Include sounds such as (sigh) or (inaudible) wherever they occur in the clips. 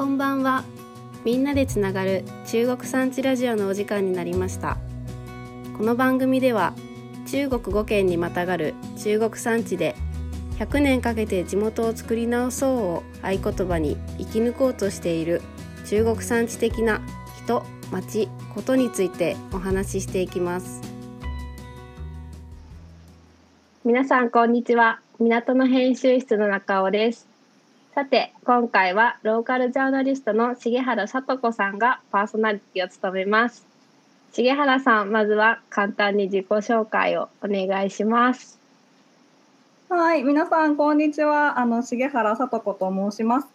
こんばんは。みんなでつながる中国産地ラジオのお時間になりました。この番組では中国5県にまたがる中国産地で100年かけて地元を作り直そうを合言葉に生き抜こうとしている中国産地的な人、町、ことについてお話ししていきます。皆さんこんにちは。港の編集室の中尾です。さて今回はローカルジャーナリストの重原さと子さんがパーソナリティを務めます重原さんまずは簡単に自己紹介をお願いしますはい、皆さんこんにちは。あの重原さと子と申します。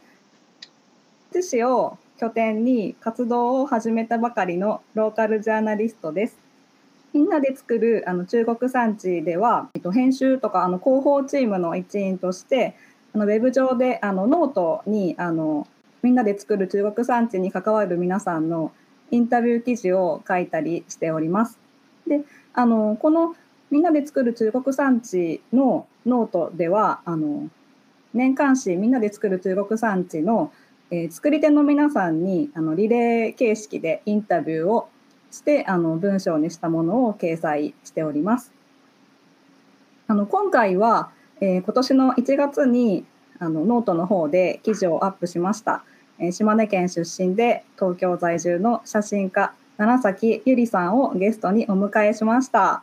津市を拠点に活動を始めたばかりのローカルジャーナリストです。みんなで作るあの中国産地では、えっと、編集とかあの広報チームの一員としてあのウェブ上であのノートにあのみんなで作る中国山地に関わる皆さんのインタビュー記事を書いたりしております。であのこのみんなで作る中国山地のノートではあの年刊誌みんなで作る中国山地の、えー、作り手の皆さんにあのリレー形式でインタビューをしてあの文章にしたものを掲載しております。あの今回はえー、今年の1月にあのノートの方で記事をアップしました、えー、島根県出身で東京在住の写真家七咲友梨さんをゲストにお迎えしました。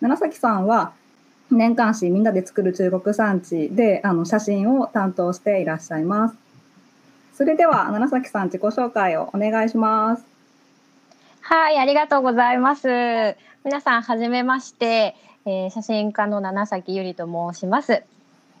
七咲さんは年刊誌みんなで作る中国山地であの写真を担当していらっしゃいます。それでは七咲さん自己紹介をお願いします。はいありがとうございます。皆さんはじめまして。えー、写真家の七崎ゆりと申します。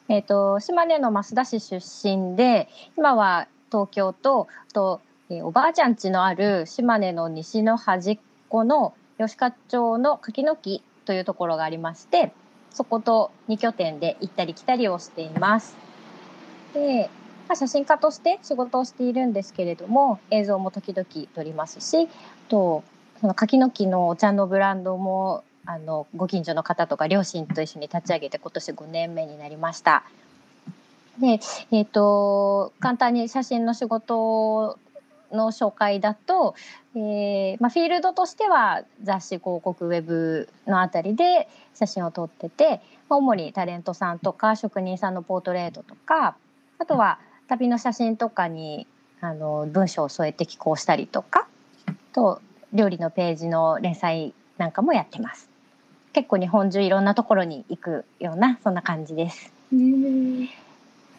えっ、ー、と島根の増田市出身で今は東京とと、えー、おばあちゃん家のある島根の西の端っこの吉川町の柿の木というところがありましてそこと2拠点で行ったり来たりをしています。でまあ、写真家として仕事をしているんですけれども映像も時々撮りますしとその柿の木のお茶のブランドもあのご近所の方とか両親と一緒に立ち上げて今年5年目になりました。で、えーと、簡単に写真の仕事の紹介だと、えーまあ、フィールドとしては雑誌広告ウェブのあたりで写真を撮ってて、主にタレントさんとか職人さんのポートレートとかあとは旅の写真とかにあの文章を添えて寄稿したりとかと料理のページの連載なんかもやってます。結構日本中いろんなところに行くようなそんな感じです。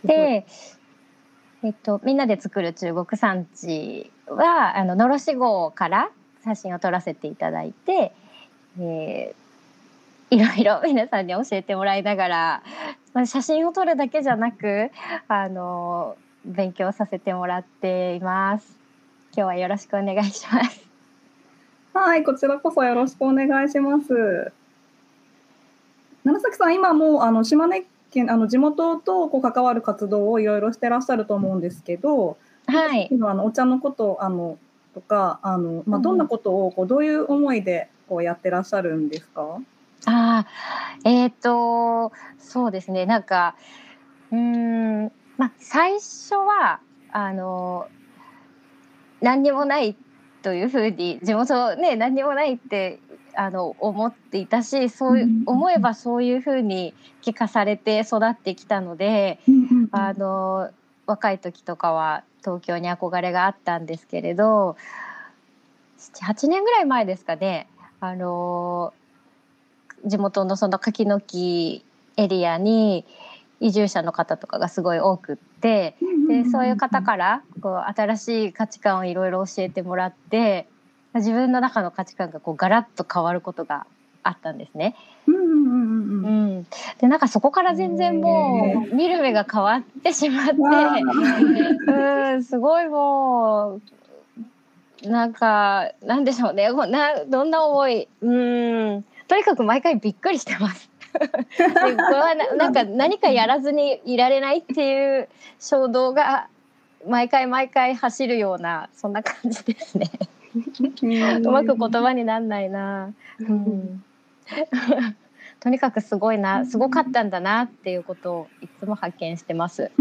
で、えっと、みんなで作る中国産地はあののろし号から写真を撮らせていただいて、えー、いろいろ (laughs) 皆さんに教えてもらいながら、まあ、写真を撮るだけじゃなくあの勉強させてもらっています。今日はよろしくお願いします。はい、こちらこそよろしくお願いします。楢崎さん、今もあの島根県あの地元とこう関わる活動をいろいろしてらっしゃると思うんですけど、はい、あのお茶のことあのとかあの、まあ、どんなことをこうどういう思いでこうやってらっしゃるんですか？あえっ、ー、とそうですね。なんかうんまあ最初はあの何にもないというふうに地元ね何にもないってあの思っていたしそう思えばそういうふうに聞かされて育ってきたので、あの若い時とかは東京に憧れがあったんですけれど78年ぐらい前ですかねあの地元のその柿の木エリアに移住者の方とかがすごい多くってでそういう方からこう新しい価値観をいろいろ教えてもらって自分の中の価値観がこうガラッと変わることがあったんですね。でなんかそこから全然もう見る目が変わってしまってうんすごいもうなんかなんでしょうね。などんな思い？うん。とにかく毎回びっくりしてます。(laughs) でななんか何かやらずにいられないっていう衝動が毎回毎回走るようなそんな感じですね。(laughs) うまく言葉になんないな。うんとにかくすごいなすごかったんだなっていうことをいつも発見してます。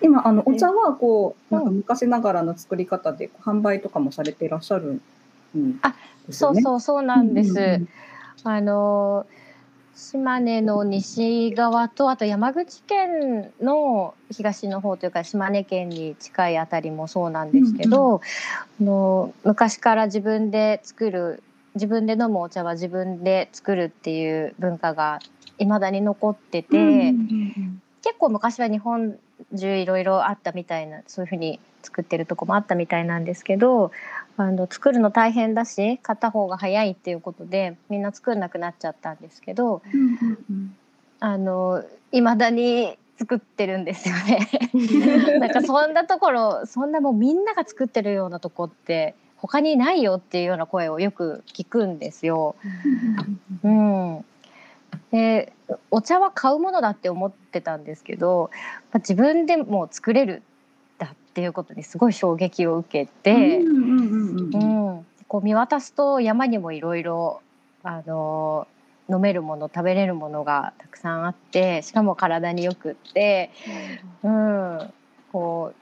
今あのお茶はこうなんか昔ながらの作り方で販売とかもされていらっしゃるんですよね。そうそうそうなんです。うんうんうんあの島根の西側とあと山口県の東の方というか島根県に近いあたりもそうなんですけど、あの昔から自分で作る自分で飲むお茶は自分で作るっていう文化が未だに残ってて、うんうんうん。結構昔は日本中いろいろあったみたいなそういうふうに作ってるとこもあったみたいなんですけどあの作るの大変だし買った方が早いっていうことでみんな作んなくなっちゃったんですけどあの未だに作ってるんですよね。なんかそんなところそんなもうみんなが作ってるようなとこって他にないよっていうような声をよく聞くんですよ。うん、でお茶は買うものだって思ってたんですけどまあ自分でも作れるっていうことにすごい衝撃を受けて、こう見渡すと山にもいろいろあの飲めるもの食べれるものがたくさんあってしかも体によくって、うん、こう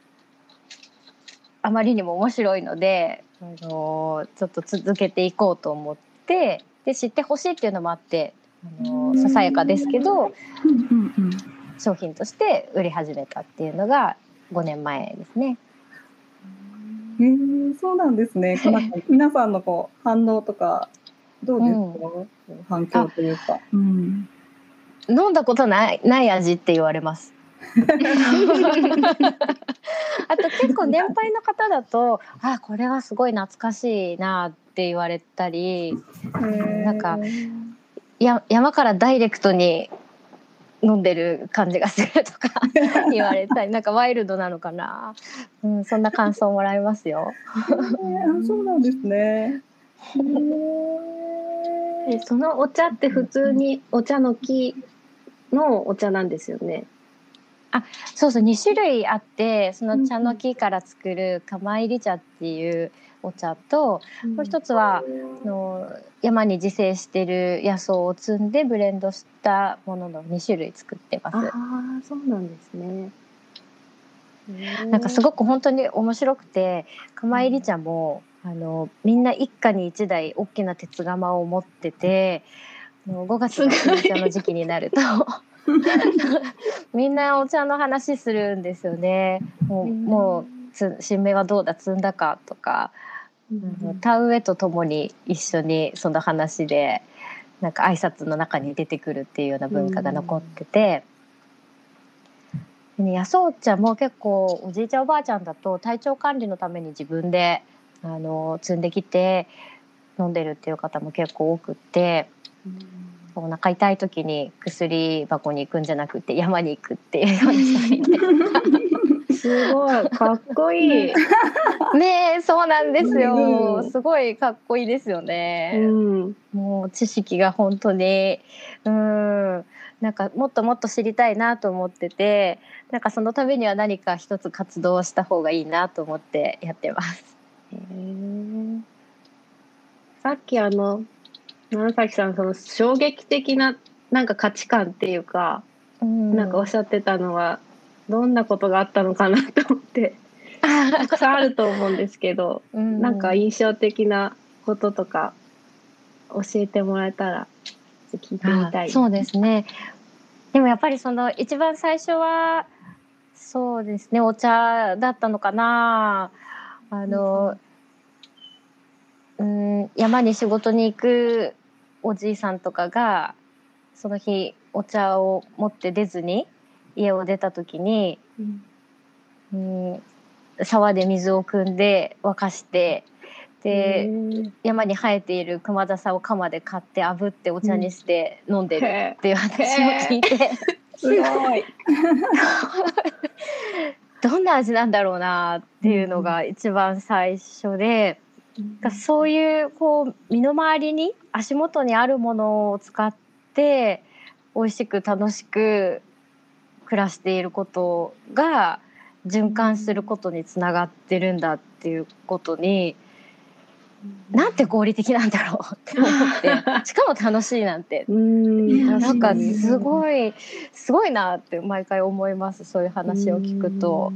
あまりにも面白いので、あのちょっと続けていこうと思ってで知ってほしいっていうのもあって、あのささやかですけどうんうん。商品として売り始めたっていうのが5年前ですね。へえそうなんですね。(laughs) 皆さんのこう反応とかどうですか、反響というか。うん。飲んだことないない味って言われます。(laughs) あと結構年配の方だと「あこれはすごい懐かしいな」って言われたりなんかや山からダイレクトに飲んでる感じがするとか (laughs) 言われたりなんかワイルドなのかな、うん、そんな感想もらいますよ。えーあそうなんですね。えそのお茶って普通にお茶の木のお茶なんですよね。そうそう2種類あってその茶の木から作る釜入り茶っていうお茶ともう一つはあの山に自生してる野草を摘んでブレンドしたものの2種類作ってまあす。あそうなんですね。なんかすごく本当に面白くて釜入り茶もあのみんな一家に一台大きな鉄釜を持っててあの5月の新茶の時期になると (laughs) みんなお茶の話するんですよね。もうもうつ新芽はどうだ摘んだかとか、田植えとともに一緒にその話でなんか挨拶の中に出てくるっていうような文化が残ってて。でね野草茶も結構おじいちゃんおばあちゃんだと体調管理のために自分であの摘んできて飲んでるっていう方も結構多くって。お腹痛い時に薬箱に行くんじゃなくて山に行くっていうようなて (laughs) すごいかっこいい。ねえそうなんですうんよすごいかっこいいですようね。ん。もう知識が本当にうんなんかもっともっと知りたいなと思っててなんかそのためには何か一つ活動をした方がいいなと思ってやってます。へーさっきあの長崎さんその衝撃的ななんか価値観っていうか、なんかおっしゃってたのはどんなことがあったのかなと思ってたくさんあると思うんですけど、うん。なんか印象的なこととか教えてもらえたら聞いてみたい。あそうですね。でもやっぱりその一番最初はそうですねお茶だったのかな。あの、うん、山に仕事に行くおじいさんとかがその日お茶を持って出ずに家を出た時に、うん。うん、沢で水を汲んで沸かしてで、山に生えている熊笹を鎌で買って炙ってお茶にして飲んでるへっていう話を聞いて、すごい。(laughs) どんな味なんだろうなっていうのが一番最初で、そういうこう身の回りに足元にあるものを使って美味しく楽しく暮らしていることが循環することにつながってるんだっていうことになんて合理的なんだろうって思って (laughs) しかも楽しいなんてうんなんかすごいすごいなって毎回思いますそういう話を聞くと。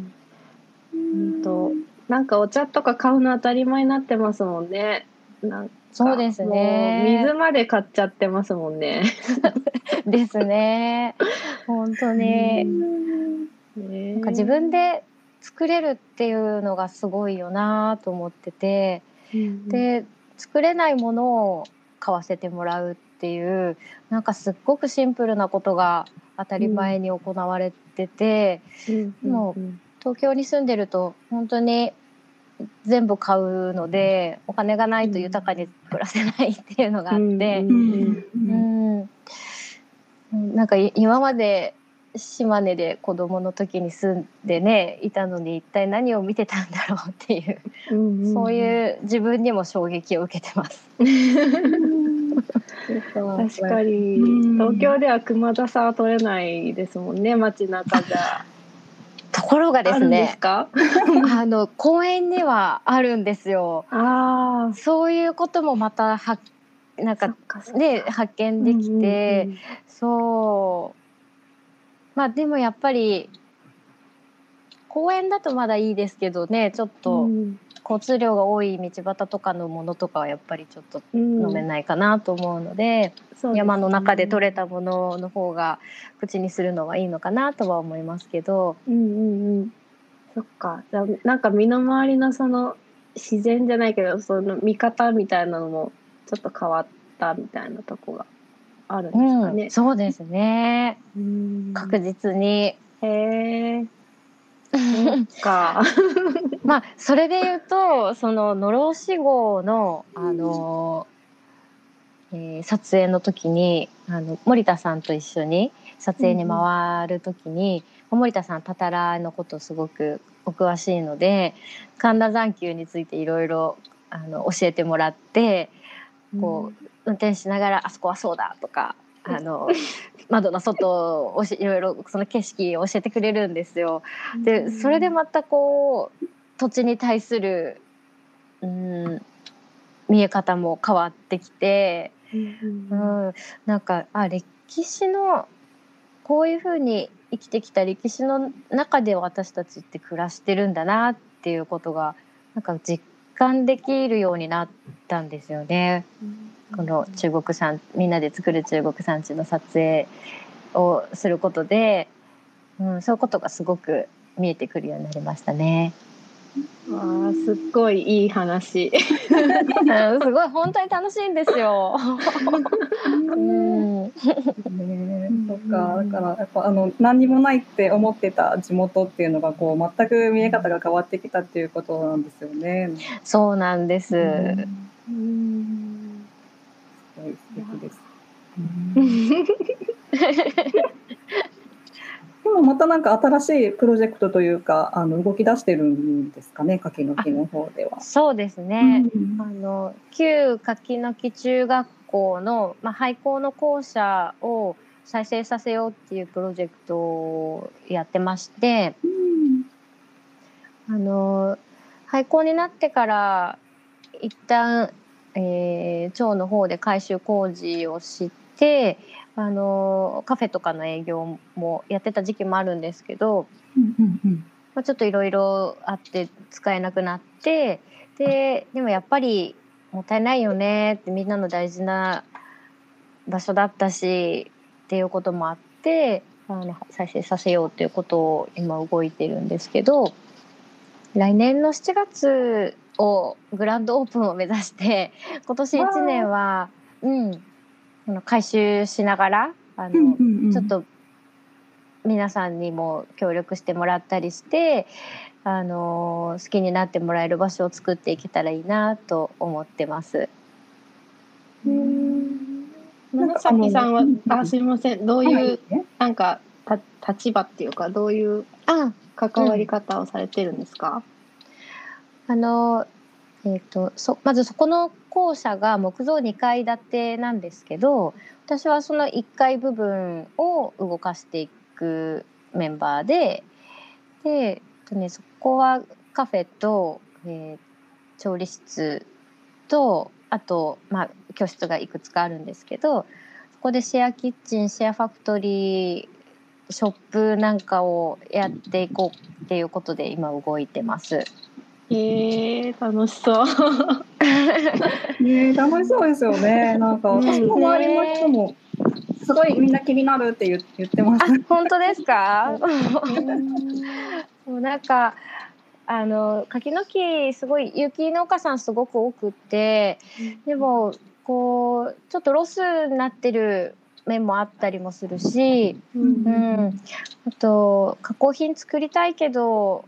うんとなんかお茶とか買うの当たり前になってますもんね。なんかそうですね。水まで買っちゃってますもんね。(laughs) ですね。本当に。ね。なんか自分で作れるっていうのがすごいよなと思ってて。で作れないものを買わせてもらうっていうなんかすっごくシンプルなことが当たり前に行われてて、うん。も東京に住んでると本当に全部買うのでお金がないと豊かに暮らせないっていうのがあって、うん。うん。なんかい今まで島根で子供の時に住んでねいたのに一体何を見てたんだろうっていう、うんそういう自分にも衝撃を受けてます。(laughs) 確かに。うん。東京では熊田さは取れないですもんね街中じゃ。ところがですあるんですねか？(laughs) あの公園にはあるんですよ。ああ、そういうこともまたはなんかね発見できて、うんうんそう。まあでもやっぱり公園だとまだいいですけどねちょっうとん交通量が多い道端とかのものとかはやっぱりちょっとうん飲めないかなと思うので、そうですね山の中で採れたものの方が口にするのはいいのかなとは思いますけど、うんうんうん。そっか。じゃあなんか身の回りのその自然じゃないけどその見方みたいなのもちょっと変わったみたいなとこがあるんですかうんね。そうですねうん確実に。へえ。(laughs) そっか。まあそれで言うとその「のろし号の」あの、えー撮影の時にあの森田さんと一緒に撮影に回る時に、森田さんたたらのことすごくお詳しいので神田残丘についていろいろあの教えてもらってこう、運転しながら「あそこはそうだ」とか。あの (laughs) 窓の外をいろいろその景色を教えてくれるんですよ。でそれでまたこう土地に対するうん見え方も変わってきて、うんうん、なんかあ歴史のこういうふうに生きてきた歴史の中で私たちって暮らしてるんだなっていうことがなんか実感できるようになったんですよね。この中国産みんなで作る中国産地の撮影をすることで、うん、そういうことがすごく見えてくるようになりましたね。わあすっごいいい話。うんすごい本当に楽しいんですよ。うん、ねそっかだからやっぱあの何にもないって思ってた地元っていうのがこう全く見え方が変わってきたっていうことなんですよね。そうなんです。うんすごい素敵です。(laughs) 今またなんか新しいプロジェクトというかあの動き出してるんですかね柿の木の方では。そうですね。うんあの旧柿の木中学校の、まあ、廃校の校舎を再生させようっていうプロジェクトをやってましてあの廃校になってから一旦、えー町の方で改修工事をしてあのカフェとかの営業もやってた時期もあるんですけど、うんうんうん。まあ、ちょっといろいろあって使えなくなってででもやっぱりもったいないよねってみんなの大事な場所だったしっていうこともあってあの再生させようっていうことを今動いてるんですけど来年の7月をグランドオープンを目指して今年1年は、うん、あの回収しながらあの、ちょっと皆さんにも協力してもらったりして、あの好きになってもらえる場所を作っていけたらいいなと思ってます。長崎さんはあすみません。どういうはい。なんかた立場っていうかどういうあ、関わり方をされてるんですか？あのえっ、とそまずそこの校舎が木造2階建てなんですけど、私はその1階部分を動かしていくメンバーで、で、とねそこはカフェと、えー調理室とあと、まあ、教室がいくつかあるんですけどそこでシェアキッチンシェアファクトリーショップなんかをやっていこうっていうことで今動いてます。えー、楽しそう。(laughs) ね楽しそうですよね。なんか私の周りの人もすごいみんな気になるって言言ってます。あ本当ですか？もう (laughs) なんかあの柿の木すごい有機農家さんすごく多くってでもこうちょっとロスになってる面もあったりもするし、うん、あと加工品作りたいけど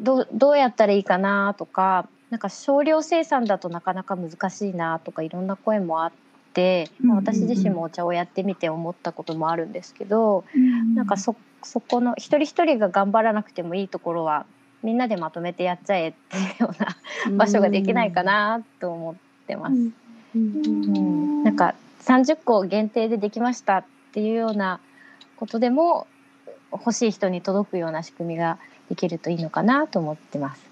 どうどうやったらいいかなとかなんか少量生産だとなかなか難しいなとかいろんな声もあって、まあ、私自身もお茶をやってみて思ったこともあるんですけど、なんかそそこの一人一人が頑張らなくてもいいところはみんなでまとめてやっちゃえっていうような場所ができないかなと思ってます。うんなんか30個限定でできましたっていうようなことでも欲しい人に届くような仕組みができるといいのかなと思ってます。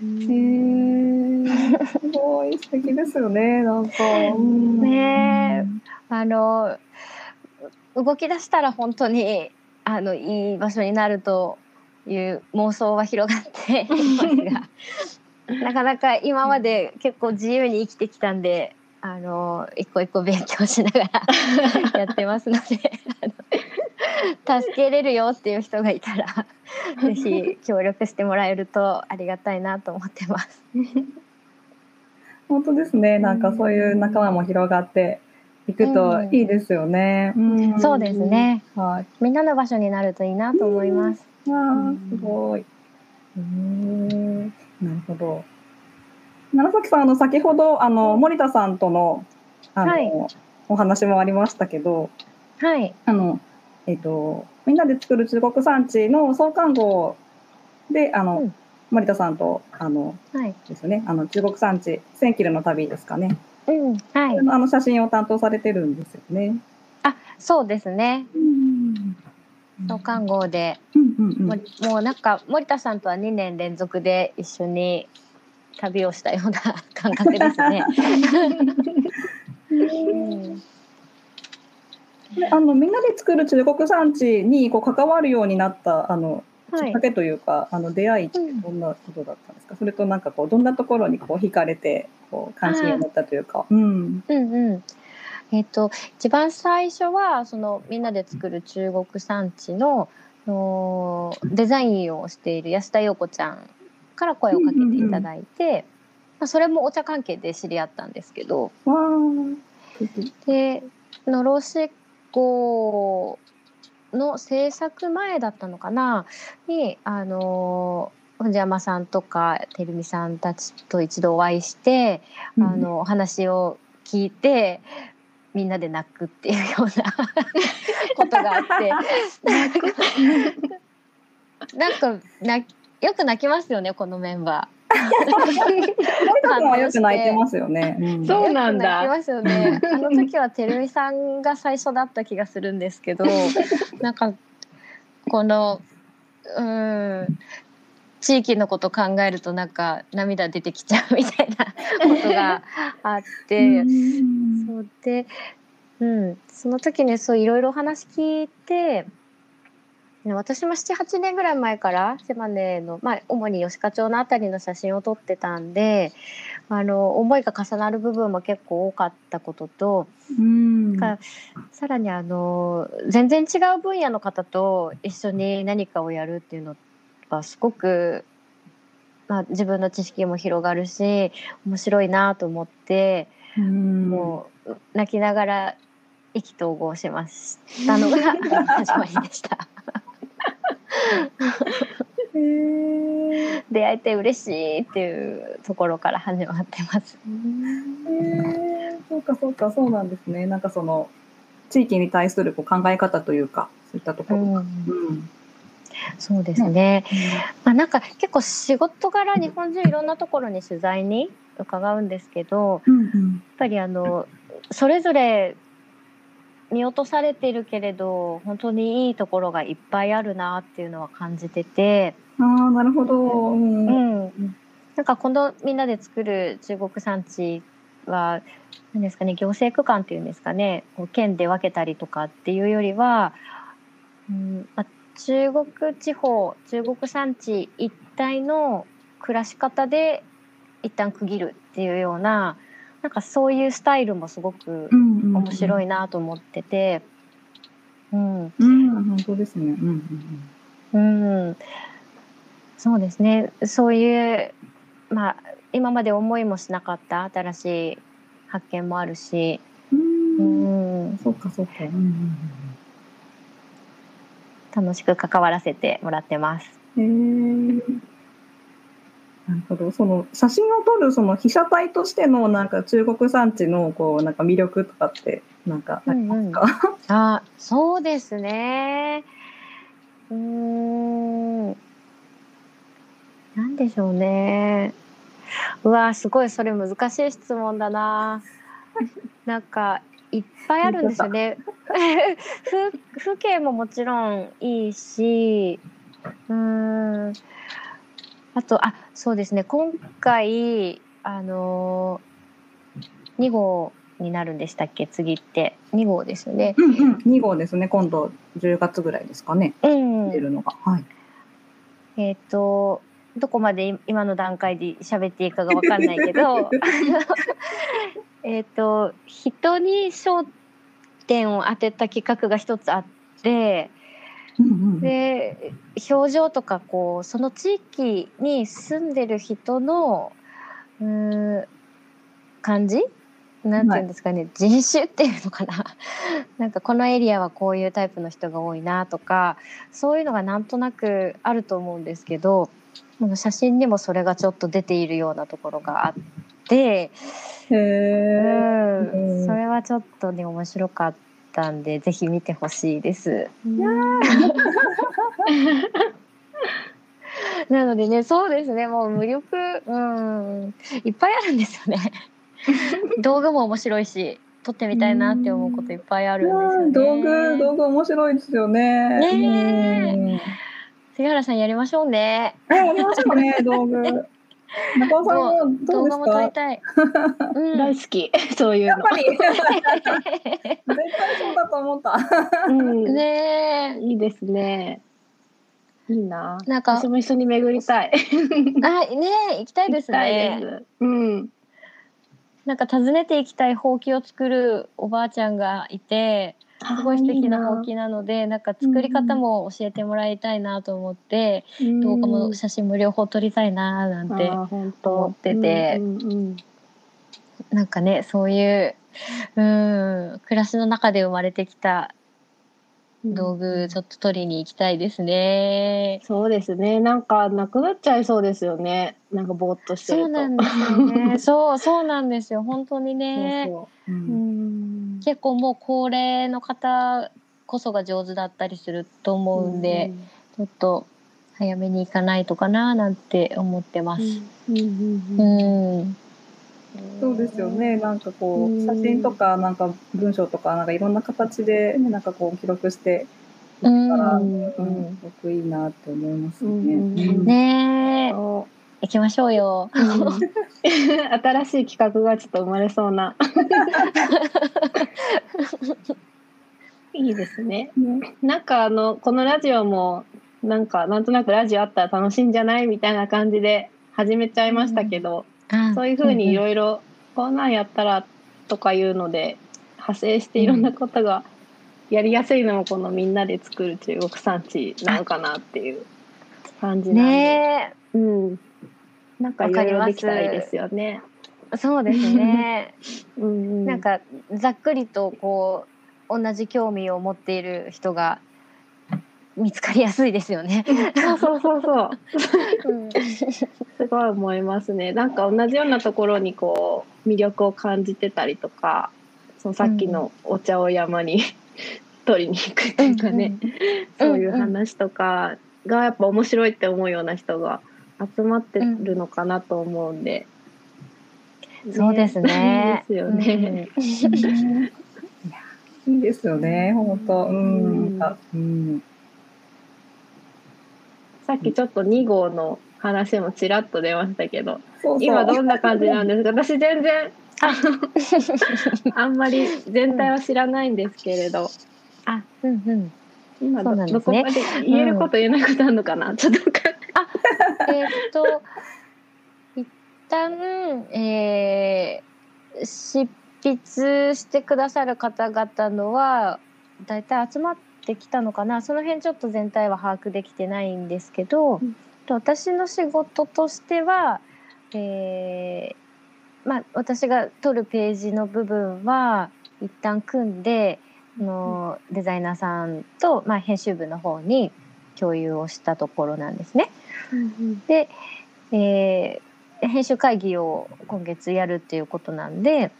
へーすごい素敵ですよね。なんか。うんねあの動き出したら本当にあのいい場所になるという妄想は広がっていますが (laughs) なかなか今まで結構自由に生きてきたんであの一個一個勉強しながらやってますので (laughs) 助けれるよっていう人がいたら (laughs) ぜひ協力してもらえるとありがたいなと思ってます。(laughs) 本当ですね。なんかそういう仲間も広がっていくといいですよね。んそうです。ねはい。みんなの場所になるといいなと思います。わあ、すごい。へーなるほど。楢崎さん、あの先ほどあの森田さんとのあの、はいお話もありましたけど、はい、あのえっ、とみんなで作る中国産地の創刊号であの、うん森田さんとあのはい、ですよね。あの中国産地千キロの旅ですかね。うん、はい。あの写真を担当されてるんですよね。あ、そうですね。うん創刊号で、うんうんうんもうなんか森田さんとは2年連続で一緒に旅をしたような感覚ですね。(laughs) (laughs) (laughs) うんであのみんなで作る中国産地にこう関わるようになったあのはい。きっか。けというか、あの出会いってどんなことだったんですか、それとなんかこうどんなところにこう惹かれてこう関心を持ったというか。うん。うん。うん。えっ、と一番最初はそのみんなで作る中国産地ののデザインをしている安田陽子ちゃんから声をかけていただいて、まあそれもお茶関係で知り合ったんですけど、でのロシ号の制作前だったのかな？にあの藤山さんとかてるみさんたちと一度お会いして、あのお話を聞いてみんなで泣くっていうような (laughs) ことがあって。(laughs) なんかなよく泣きますよねこのメンバ森田さんはよく泣いてますよね。うんそうー。なんだ泣きますよね。あの時はてるみさんが最初だった気がするんですけど (laughs) なんかこのうん地域のこと考えるとなんか涙出てきちゃうみたいなことがあって。うんそうで、うん、その時にそういろいろお話聞いてね私も78年ぐらい前から島根の、まあ、主に吉賀町のあたりの写真を撮ってたんであの思いが重なる部分も結構多かったこととうんかさらにあの全然違う分野の方と一緒に何かをやるっていうのはすごく、まあ、自分の知識も広がるし面白いなと思って。うんもう泣きながら意気投合しましたのが (laughs) 始まりでした。(laughs) 出会えて嬉しいっていうところから始まってます。そうかそうかそうなんですね。なんかその地域に対するこう考え方というかそういったところ。うんそうですね。まあなんか結構仕事柄日本中いろんなところに取材に伺うんですけど、うんうんやっぱりあのそれぞれ見落とされてるけれど本当にいいところがいっぱいあるなっていうのは感じてて。ああなるほど。うんうん、なんかこのみんなで作る中国産地は何ですかね行政区間っていうんですかねこう県で分けたりとかっていうよりは、うんまあ、中国地方中国産地一帯の暮らし方で一旦区切るっていうようななんかそういうスタイルもすごく面白い。いなと思ってて、うん、うん、本当ですね。うんうんうん、そうですね。そういう、まあ、今まで思いもしなかった新しい発見もあるし、う。うんん、そうか、そうか。うんうん楽しく関わらせてもらってます。うん。へえ。なるほど。その写真を撮るその被写体としてのなんか中国産地のこうなんか魅力とかってなんかありますか？あ、そうですね。うーん、なんでしょうね。うわ、すごいそれ難しい質問だな。(laughs) なんかいっぱいあるんですよね。(laughs) ふ風景ももちろんいいし、うーん。あとあそうですね今回あのー、2号になるんでしたっけ？次って2号ですよね。うんうん。二号ですね。今度10月ぐらいですかね。うん出るのが。はい。えっ、とどこまでい今の段階で喋っていいかがわかんないけど (laughs) えっと人に焦点を当てた企画が一つあってうんうん。で表情とかこうその地域に住んでる人のう感じ？なんていうんですかね、人種っていうのかな。(laughs) なんかこのエリアはこういうタイプの人が多いなとかそういうのがなんとなくあると思うんですけど写真にもそれがちょっと出ているようなところがあって、へうんそれはちょっとね面白かったんでぜひ見てほしいです。(laughs) なのでねそうですねもう無力うんいっぱいあるんですよね。(laughs) 道具も面白いし撮ってみたいなって思うこといっぱいあるんですよね。道具道具面白いですよね。ね杉原さんやりましょうね。え、やりましょうね、道具。中尾さんもどうですか？たい。(laughs) うん大好き (laughs) そういうのやっぱ。り。絶対そうだと思った。うんねえいいですね。いいな。なんか私も一緒に巡りたい。あねえ行きたいですね。です。うん。なんか訪ねていきたいほうきを作るおばあちゃんがいてすごい素敵なほうきなのでなんか作り方も教えてもらいたいなと思って、動画も写真も両方撮りたいななんて思当。ってて。うんうんうん。なんかねそういううん暮らしの中で生まれてきた道具ちょっと取りに行きたいですね。そうですね。なんかなくなっちゃいそうですよね。なんかぼーっとしてると。そうなんですよね。(laughs) そうそうなんですよ本当にね。うそうそう。うんん。結構もう高齢の方こそが上手だったりすると思うんで、ちょっと早めに行かないとかななんて思ってます。うんうんううんん、そうですよね。なんかこううん。写真とかなんか文章とかなんかいろんな形でねなんかこう記録していうんったら、ううんん、すごくいいなって思いますね。うん。ね行きましょうよ。ううん。(laughs) 新しい企画がちょっと生まれそうな。(laughs) いいですね。なんかあのこのラジオもなんかなんとなくラジオあったら楽しいんじゃない？みたいな感じで始めちゃいましたけど、そういうふうにいろいろこんなんやったらとかいうので派生していろんなことがやりやすいのもこのみんなで作る中国産地なのかなっていう感じなんで、ねうん、なんかいろいろできたらいいですよね。えそうですね。うんうん、なんかざっくりとこう同じ興味を持っている人が見つかりやすいですよね。そうそうそうそう (laughs) うんすごい思いますね。なんか同じようなところにこう魅力を感じてたりとか、そのさっきのお茶を山に取りに行くっていうかね、そういう話とかがやっぱ面白いって思うような人が集まってるのかなと思うんで。そうですね。いいですよね。(laughs) いいですよね。本当。うん。うん。さっきちょっと2号の話もちらっと出ましたけどそうそう。今どんな感じなんですか？(laughs) 私全然あの (laughs) あんまり全体は知らないんですけれど。あ、うんうん。今ど,、そうなんですね。どこまで言えること言えないことあるのかな、ちょっとわかん。ないえーっと一旦、えー執筆してくださる方々のはだいたい集まってきたのかな？その辺ちょっと全体は把握できてないんですけど、うん。と私の仕事としては、えーまあ、私が撮るページの部分は一旦組んで、あのデザイナーさんと、まあ、編集部の方に共有をしたところなんですね。で、えー編集会議を今月やるっていうことなんで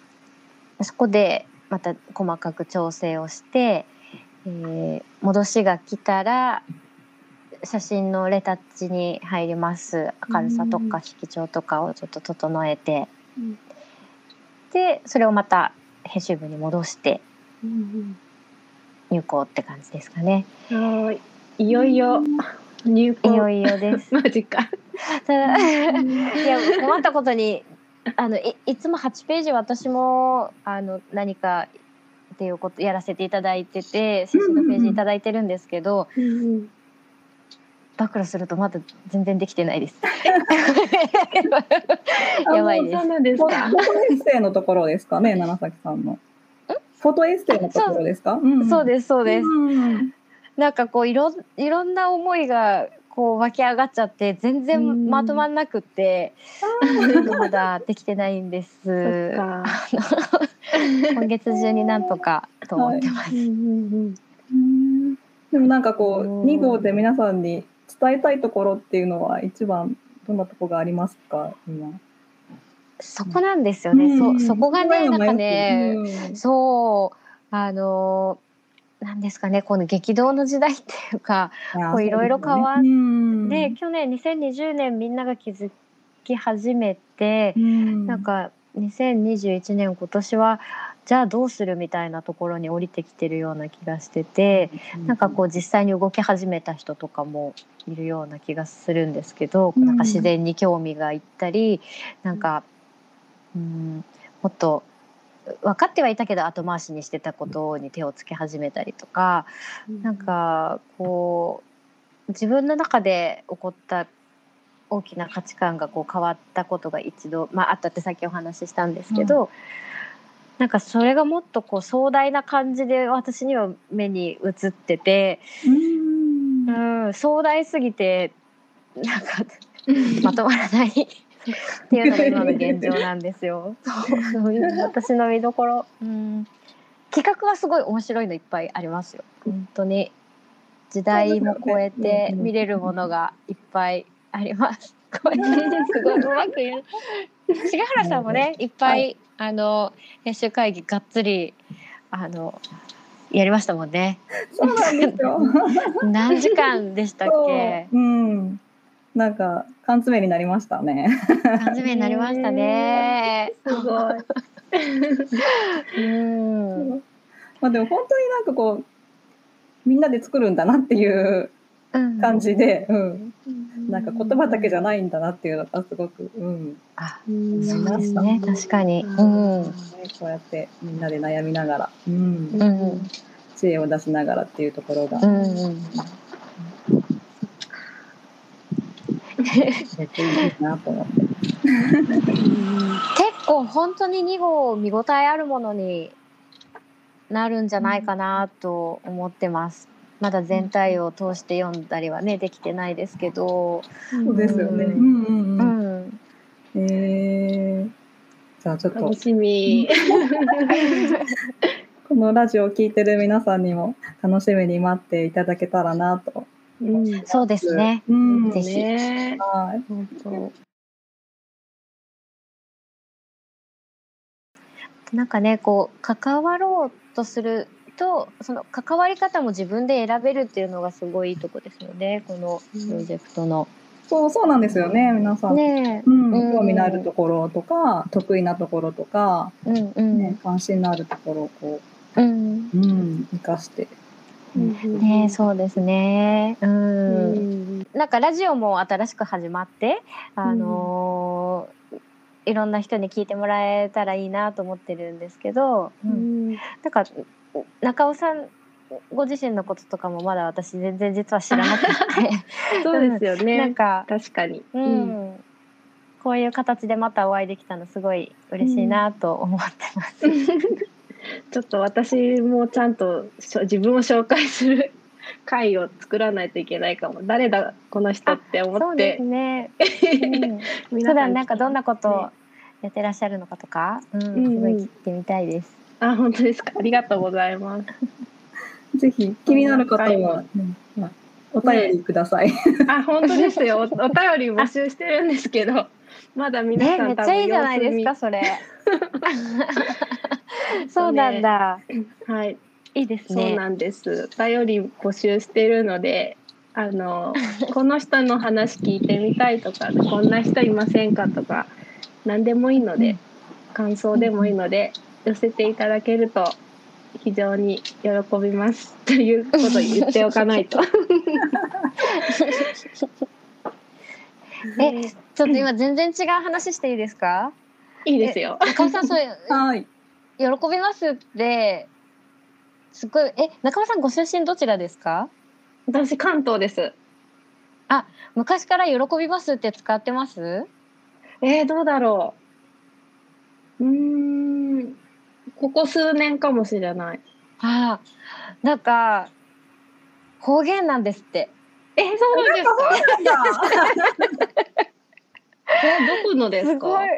そこでまた細かく調整をして、えー戻しが来たら写真のレタッチに入ります明るさとか色調とかをちょっと整えて、うんでそれをまた編集部に戻して入稿って感じですかね。はいいよいよ入校いよいよです。(laughs) マジかただいや困ったことにあのいいつも8ページ私もあの何かっていうことやらせていただいてて写真のページいただいてるんですけど、暴露するとまだ全然できてないです。(laughs) やばいです。そうなんですフォか？フォトエッセイのところですか？(laughs) ね、七崎さんの。フォトエッセイのところですか？そう。でですそうです。うんなんかこういろいろんな思いがこう湧き上がっちゃって全うん然まとまんなくって (laughs) まだできてないんです。今月中になんとかと思ってます。うんでもなんかこうん。う2号で皆さんに伝えたいところっていうのは一番どんなところがありますか今？そこなんですよね。うん。そそこがねなんかね、うん。そうあのなんですかねこの激動の時代っていうか、こういろいろ変わっうん。で去年2020年みんなが気づき始めて、うん。なんか2021年今年はじゃあどうするみたいなところに降りてきてるような気がしてて、なんかこう実際に動き始めた人とかもいるような気がするんですけど、うん。なんか自然に興味がいったりなんか、うん、もっと分かってはいたけど後回しにしてたことに手をつけ始めたりとか、なんかこう自分の中で起こった大きな価値観がこう変わったことが一度、まあ、あったってさっきお話ししたんですけど、なんかそれがもっとこう壮大な感じで私には目に映ってて、うん。うん、壮大すぎてなんかまとまらないっていうのが今の現状なんですよ。そう私の見どころ、うん、企画はすごい面白いのいっぱいありますよ。本当に。時代も超えて見れるものがいっぱいあります。ごめんすごいうまく言う。重原さんもねいっぱい、はあの編集会議がっつりあのやりましたもんね。そうなんですよ。(laughs) 何時間でしたっけ？そううん。なんか缶詰になりましたね。缶詰になりましたね。(laughs) すごいうん。まあでも本当になんかこうみんなで作るんだなっていう感じで、うん、なんか言葉だけじゃないんだなっていうのがすごく、うん、あ、うんそうですね。確かに。うん。こうやってみんなで悩みながら、うんうん。知恵を出しながらっていうところが、うん。うん。めっちゃいいなと思って。結構本当に2号見応えあるものになるんじゃないかなと思ってます。まだ全体を通して読んだりはねできてないですけど、そうですよね。ううんうんううん。ん、えー、じゃあちょっと。楽しみ。(laughs) このラジオを聞いてる皆さんにも楽しみに待っていただけたらなと。うん。そうですね。うん、ぜひ。ねはい。本当。なんかねこう関わろうとするとその関わり方も自分で選べるっていうのがすごいいいとこですよねこのプロジェクトの。そうそうなんですよね皆さん。ねうん、うん興味のあるところとか得意なところとか、え、うんうんね、関心のあるところをこうん、う、うん、生かして。ねえそうですね。うん。うんなんかラジオも新しく始まって、あのーいろんな人に聞いてもらえたらいいなと思ってるんですけど、うんなんか中尾さんご自身のこととかもまだ私全然実は知らなくて (laughs) そうですよね。なんか、確かに。うんこういう形でまたお会いできたのすごい嬉しいなと思ってます。(laughs) ちょっと私もちゃんと自分を紹介する会を作らないといけないかも。誰だこの人って思ってそうです。ね。(laughs) うん普段なんかどんなことやってらっしゃるのかとか、うん、すんうんごい聞いてみたいです。あ、本当ですか？ありがとうございます。ぜひ気になる方は、お便りください。あ、本当ですよ。おお便り募集してるんですけど、まだ皆ね、さん多分めっちゃいいじゃないですか、それ。(laughs) そうなんだ。はい、いいですそうね。なんです。お便り募集してるので、あの (laughs) この人の話聞いてみたいとか、こんな人いませんかとか、何でもいいので、感想でもいいので寄せていただけると非常に喜びます (laughs) ということを言っておかないと。(laughs) え、ちょっと今全然違う話していいですか？いいですよ。中尾さん、それはい。喜びますって。すごい、え、中尾さんご出身どちらですか？私関東です。昔から喜びますって使ってます？えー、どうだろう。うーん、ここ数年かもしれない。ああ、なんか方言なんですって。えー、そうなんですか。(laughs) えどこのですか？すごい。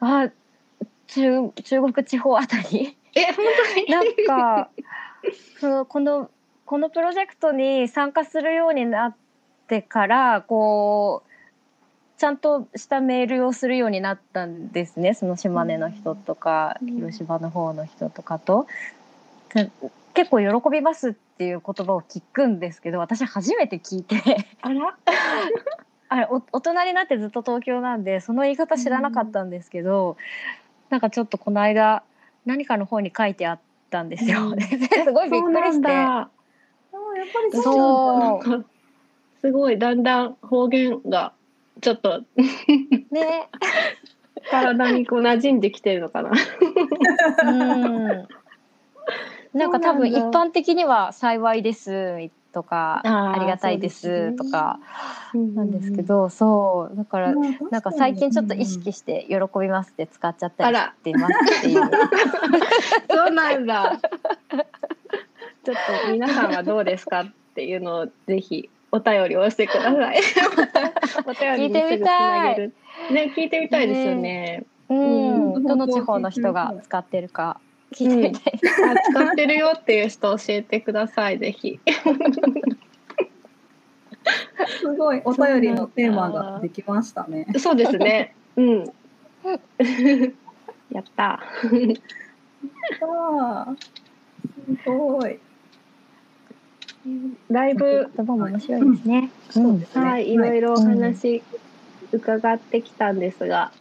あ、中中国地方あたり。え、本当に？なんかそうこのこのプロジェクトに参加するようになってからこうちゃんとしたメールをするようになったんですねその島根の人とか、うん広島の方の人とかと。で結構喜びますっていう言葉を聞くんですけど私初めて聞いてあら？(laughs) あれお大人になってずっと東京なんでその言い方知らなかったんですけど、なんかちょっとこの間何かの方に書いてあったんですよ。うん (laughs) すごいびっくりして。やっぱりそうなんかすごいだんだん方言がちょっとね、(laughs) 体にこう馴染んできてるのかな。うん。なんか多分一般的には幸いですとかありがたいですとかななんですけど、そうだからなんか最近ちょっと意識して喜びますって使っちゃったりしてますっていう。そうなんだ。ちょっと皆さんはどうですかっていうのをぜひお便りをしてください。(laughs) お便りにすぐつなげる。ね、聞いてみたいですよね。うん、うんどの地方の人が使ってるか聞いてみたい。あ使ってるよっていう人教えてください、ぜひ。すごいお便りのテーマができましたね。そうですね。うん。(laughs) やった。あーすごい。だいぶ、言葉も面白いですね。うんですね。はい、いろいろお話伺ってきたんですが、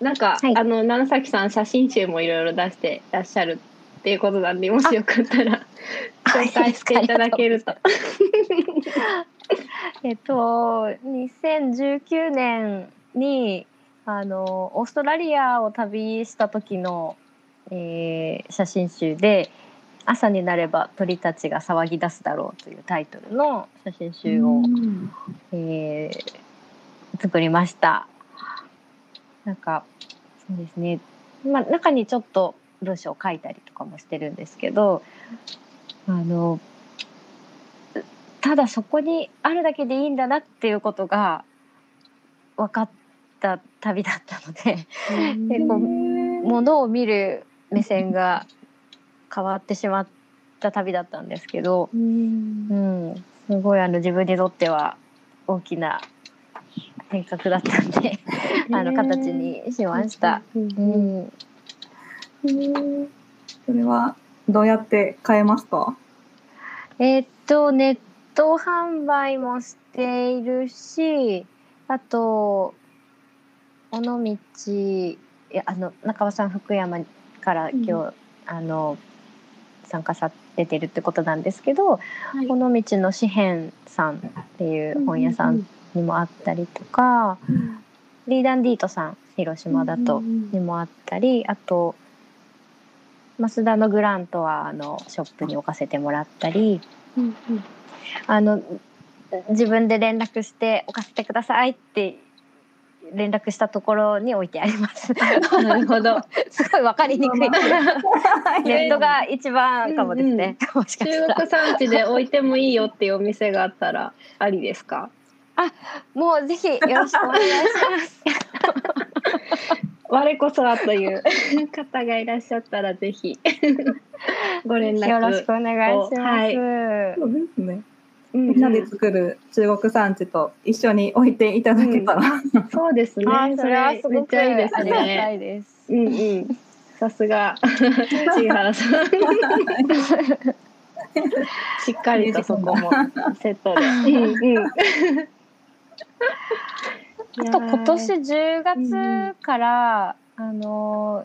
なんか、はい。あの七崎さん写真集もいろいろ出してらっしゃるっていうことなんで、もしよかったら紹介していただけると。(laughs) えっと2019年にあのオーストラリアを旅した時の、えー写真集で「朝になれば鳥たちが騒ぎ出すだろう」というタイトルの写真集を、うん。えー作りました。なんかそうですね、まあ、中にちょっと文章を書いたりとかもしてるんですけどあのただそこにあるだけでいいんだなっていうことが分かった旅だったので (laughs) 結構ものを見る目線が変わってしまった旅だったんですけど、うん、すごいあの自分にとっては大きな変革だったんで (laughs) あの形にしました。うん、それはどうやって変えますかえーっとネット販売もしているしあと尾道いやあの中尾さん福山から今日、あの参加されてるってことなんですけど「い。この道の詩編さん」っていう本屋さんにもあったりとか、リーダンディートさん広島だとにもあったり、あと増田のグラントはあのショップに置かせてもらったりうんうん。あの自分で連絡して置かせてくださいって連絡したところに置いてあります。なるほど。(laughs) すごいわかりにくい。ネットが一番かもですね。中国産地で置いてもいいよっていうお店があったらありですか？もうぜひよろしくお願いします。我こそはという方がいらっしゃったらぜひご連絡よろしくお願いします。はいそうですね。うんみんなで作る中国産地と一緒に置いていただけたら、そうですね。それはすごくいいですありがたね。いです。うんうん。さすが千原さん。(laughs) しっかりとそこもセットで。うんうん。あと今年10月から、あの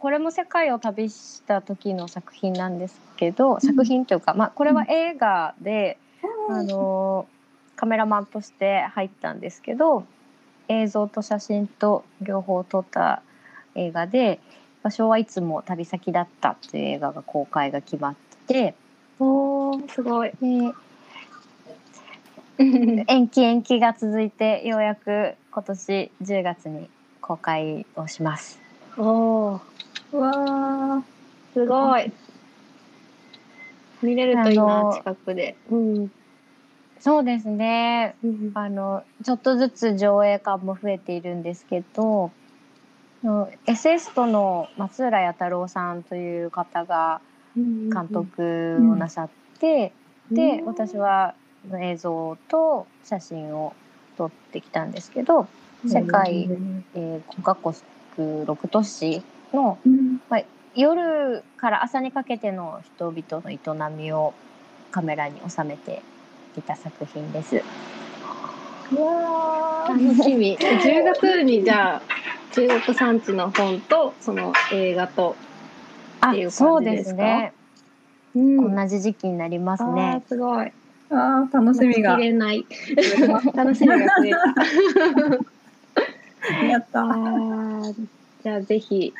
これも世界を旅した時の作品なんですけど、作品というか、まあ、これは映画で、あのカメラマンとして入ったんですけど映像と写真と両方撮った映画で「場所はいつも旅先だった」という映画が公開が決まっておーすごい。で (laughs) 延期延期が続いてようやく今年10月に公開をします。おーうわすごい。見れるといいあなの近くで。うん。そうですね。うんあのちょっとずつ上映館も増えているんですけどエセイストの松浦弥太郎さんという方が監督をなさって、で私は映像と写真を撮ってきたんですけど世界、えー、5カ国6都市のうん。夜から朝にかけての人々の営みをカメラに収めていた作品です。うわ楽しみ。(laughs) 10月にじゃあ中国産地の本とその映画と。あっていう感じですか？そうですね。うん同じ時期になりますあねー。すごい。あー楽しみがれない。(laughs) 楽しみが増えた。やったあーじゃあぜひ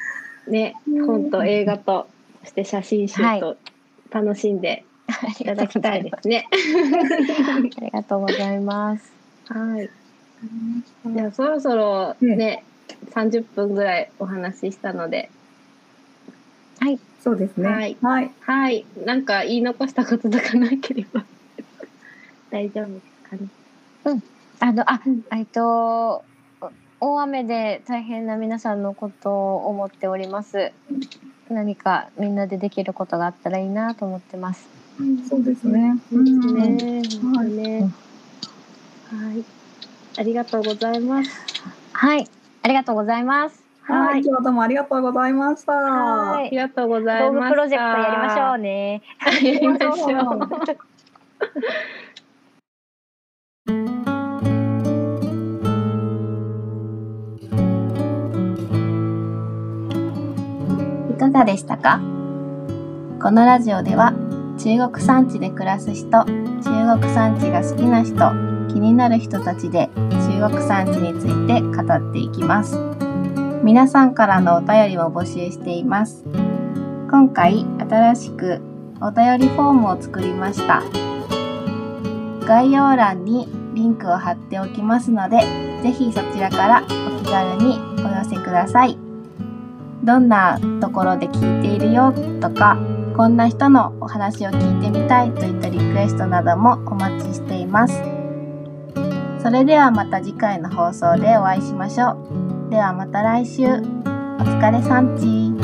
ねうん本と映画とそして写真集はいと楽しんであいただきたいですね。(laughs) ありがとうございます。はい。じゃあそろそろね、30分ぐらいお話ししたので、はい。そうですねはいはいはい。なんか言い残したこととかなければ (laughs) 大丈夫ですかね？あのあうんえっと大雨で大変な皆さんのことを思っております。何かみんなでできることがあったらいいなと思ってます。そうですねそうんね。本当ね。はい。ありがとうございます。はい、ありがとうございます。はい、今日はどうもありがとうございました。はありがとうござい道ます。具プロジェクトやりましょうね。やりましょう。いかがでしたか？このラジオでは中国産地で暮らす人、中国産地が好きな人、気になる人たちで中国産地について語っていきます。皆さんからのお便りも募集しています。今回新しくお便りフォームを作りました。概要欄にリンクを貼っておきますので、ぜひそちらからお気軽にお寄せください。どんなところで聞いているよとか、こんな人のお話を聞いてみたいといったリクエストなどもお待ちしています。それではまた次回の放送でお会いしましょう。ではまた来週。お疲れさんち。